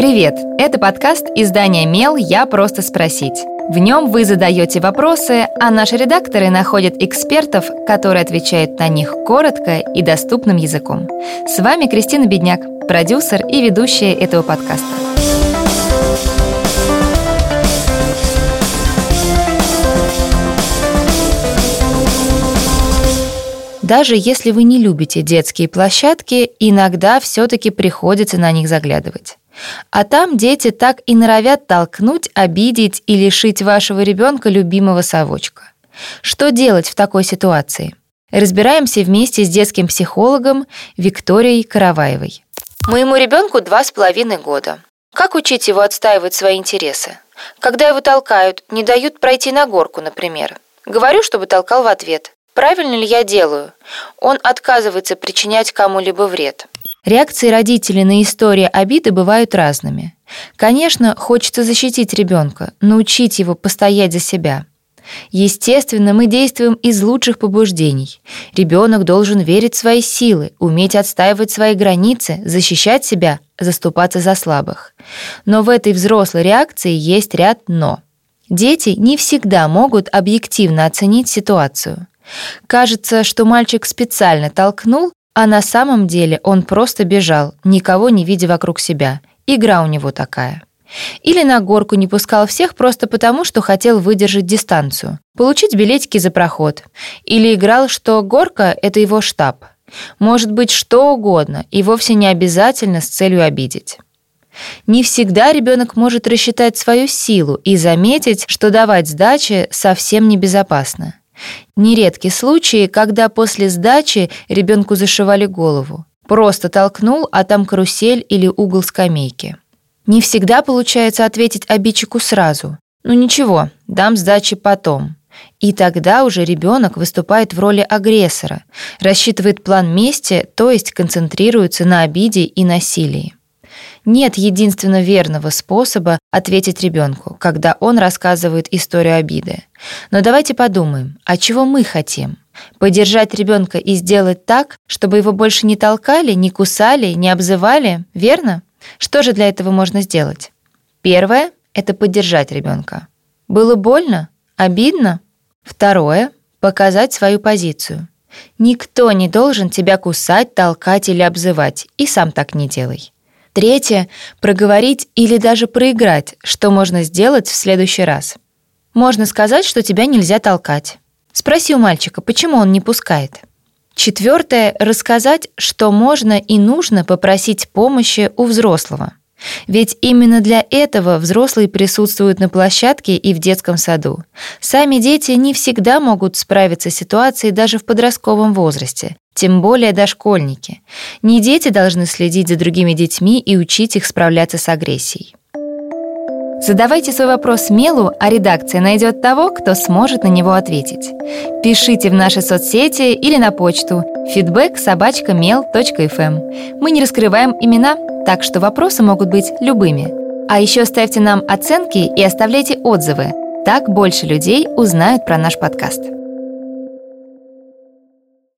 Привет! Это подкаст издания «Мел. Я просто спросить». В нем вы задаете вопросы, а наши редакторы находят экспертов, которые отвечают на них коротко и доступным языком. С вами Кристина Бедняк, продюсер и ведущая этого подкаста. Даже если вы не любите детские площадки, иногда все-таки приходится на них заглядывать. А там дети так и норовят толкнуть, обидеть и лишить вашего ребенка любимого совочка. Что делать в такой ситуации? Разбираемся вместе с детским психологом Викторией Караваевой. Моему ребенку два с половиной года. Как учить его отстаивать свои интересы? Когда его толкают, не дают пройти на горку, например. Говорю, чтобы толкал в ответ. Правильно ли я делаю? Он отказывается причинять кому-либо вред. Реакции родителей на истории обиды бывают разными. Конечно, хочется защитить ребенка, научить его постоять за себя. Естественно, мы действуем из лучших побуждений. Ребенок должен верить в свои силы, уметь отстаивать свои границы, защищать себя, заступаться за слабых. Но в этой взрослой реакции есть ряд «но». Дети не всегда могут объективно оценить ситуацию. Кажется, что мальчик специально толкнул, а на самом деле он просто бежал, никого не видя вокруг себя. Игра у него такая. Или на горку не пускал всех просто потому, что хотел выдержать дистанцию, получить билетики за проход. Или играл, что горка — это его штаб. Может быть что угодно, и вовсе не обязательно с целью обидеть. Не всегда ребенок может рассчитать свою силу и заметить, что давать сдачи совсем небезопасно. Нередки случаи, когда после сдачи ребенку зашивали голову. Просто толкнул, а там карусель или угол скамейки. Не всегда получается ответить обидчику сразу. Ну ничего, дам сдачи потом. И тогда уже ребенок выступает в роли агрессора, рассчитывает план мести, то есть концентрируется на обиде и насилии. Нет единственно верного способа ответить ребенку, когда он рассказывает историю обиды. Но давайте подумаем, а чего мы хотим? Поддержать ребенка и сделать так, чтобы его больше не толкали, не кусали, не обзывали, верно? Что же для этого можно сделать? Первое — это поддержать ребенка. Было больно? Обидно? Второе — показать свою позицию. Никто не должен тебя кусать, толкать или обзывать, и сам так не делай. Третье — проговорить или даже проиграть, что можно сделать в следующий раз. Можно сказать, что тебя нельзя толкать. Спроси у мальчика, почему он не пускает. Четвертое — рассказать, что можно и нужно попросить помощи у взрослого. Ведь именно для этого взрослые присутствуют на площадке и в детском саду. Сами дети не всегда могут справиться с ситуацией даже в подростковом возрасте, тем более дошкольники. Не дети должны следить за другими детьми и учить их справляться с агрессией. Задавайте свой вопрос Мелу, а редакция найдет того, кто сможет на него ответить. Пишите в наши соцсети или на почту feedback mail.fm. Мы не раскрываем имена, так что вопросы могут быть любыми. А еще ставьте нам оценки и оставляйте отзывы. Так больше людей узнают про наш подкаст.